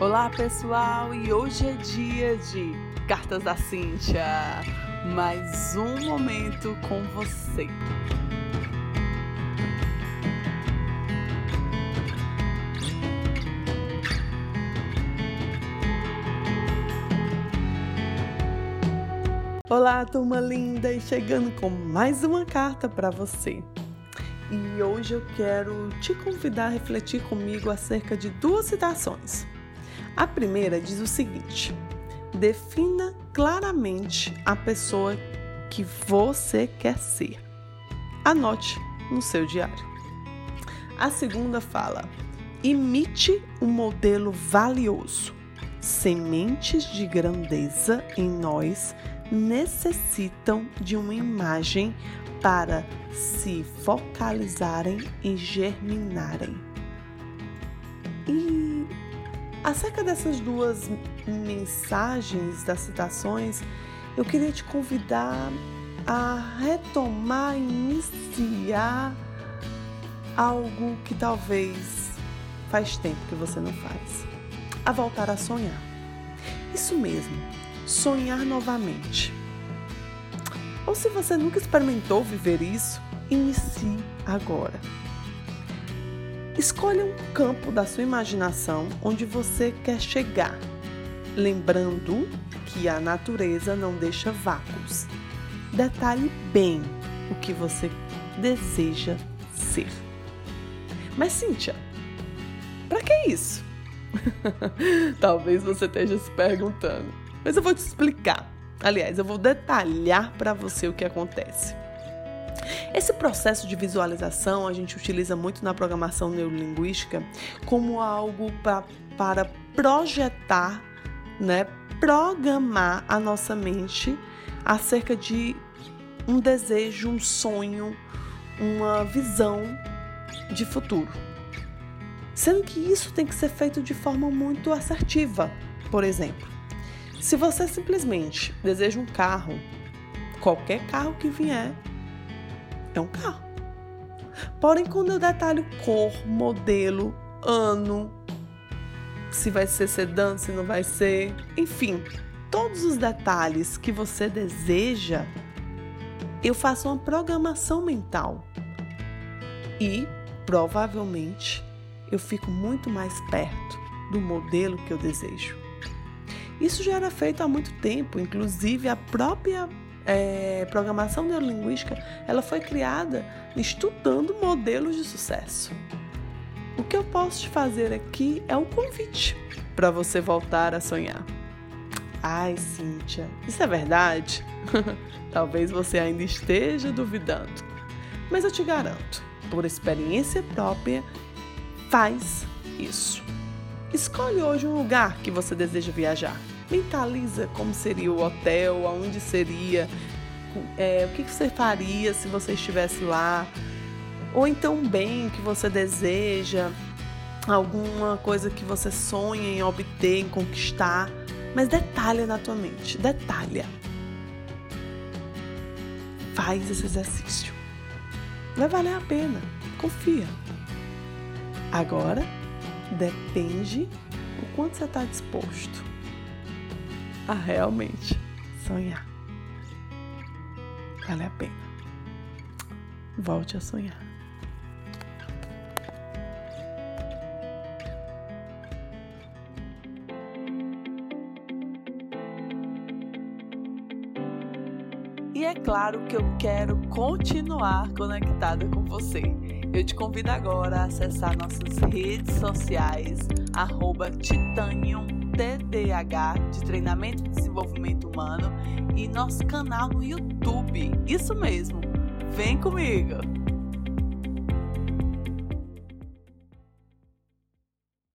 Olá pessoal, e hoje é dia de Cartas da Cíntia. Mais um momento com você. Olá, turma linda, e chegando com mais uma carta para você. E hoje eu quero te convidar a refletir comigo acerca de duas citações. A primeira diz o seguinte: defina claramente a pessoa que você quer ser. Anote no seu diário. A segunda fala: imite um modelo valioso. Sementes de grandeza em nós necessitam de uma imagem para se focalizarem e germinarem. E Acerca dessas duas mensagens das citações, eu queria te convidar a retomar, iniciar algo que talvez faz tempo que você não faz. A voltar a sonhar. Isso mesmo, sonhar novamente. Ou se você nunca experimentou viver isso, inicie agora. Escolha um campo da sua imaginação onde você quer chegar, lembrando que a natureza não deixa vácuos. Detalhe bem o que você deseja ser. Mas, Cíntia, para que isso? Talvez você esteja se perguntando, mas eu vou te explicar. Aliás, eu vou detalhar para você o que acontece. Esse processo de visualização a gente utiliza muito na programação neurolinguística como algo pra, para projetar, né, programar a nossa mente acerca de um desejo, um sonho, uma visão de futuro. Sendo que isso tem que ser feito de forma muito assertiva. Por exemplo, se você simplesmente deseja um carro, qualquer carro que vier, é um carro. Porém, quando eu detalho cor, modelo, ano, se vai ser sedã, se não vai ser, enfim, todos os detalhes que você deseja, eu faço uma programação mental. E provavelmente eu fico muito mais perto do modelo que eu desejo. Isso já era feito há muito tempo, inclusive a própria é, programação neurolinguística ela foi criada estudando modelos de sucesso. O que eu posso te fazer aqui é um convite para você voltar a sonhar. Ai, Cíntia, isso é verdade? Talvez você ainda esteja duvidando, mas eu te garanto, por experiência própria, faz isso. Escolhe hoje um lugar que você deseja viajar mentaliza como seria o hotel, aonde seria, é, o que você faria se você estivesse lá, ou então bem que você deseja, alguma coisa que você sonha em obter, em conquistar, mas detalha na tua mente, detalha. Faz esse exercício. Vai valer a pena, confia. Agora, depende o quanto você está disposto a realmente sonhar. Vale a pena. Volte a sonhar. E é claro que eu quero continuar conectada com você. Eu te convido agora a acessar nossas redes sociais, arroba Titanium TDAH, de Treinamento e Desenvolvimento Humano, e nosso canal no YouTube. Isso mesmo, vem comigo!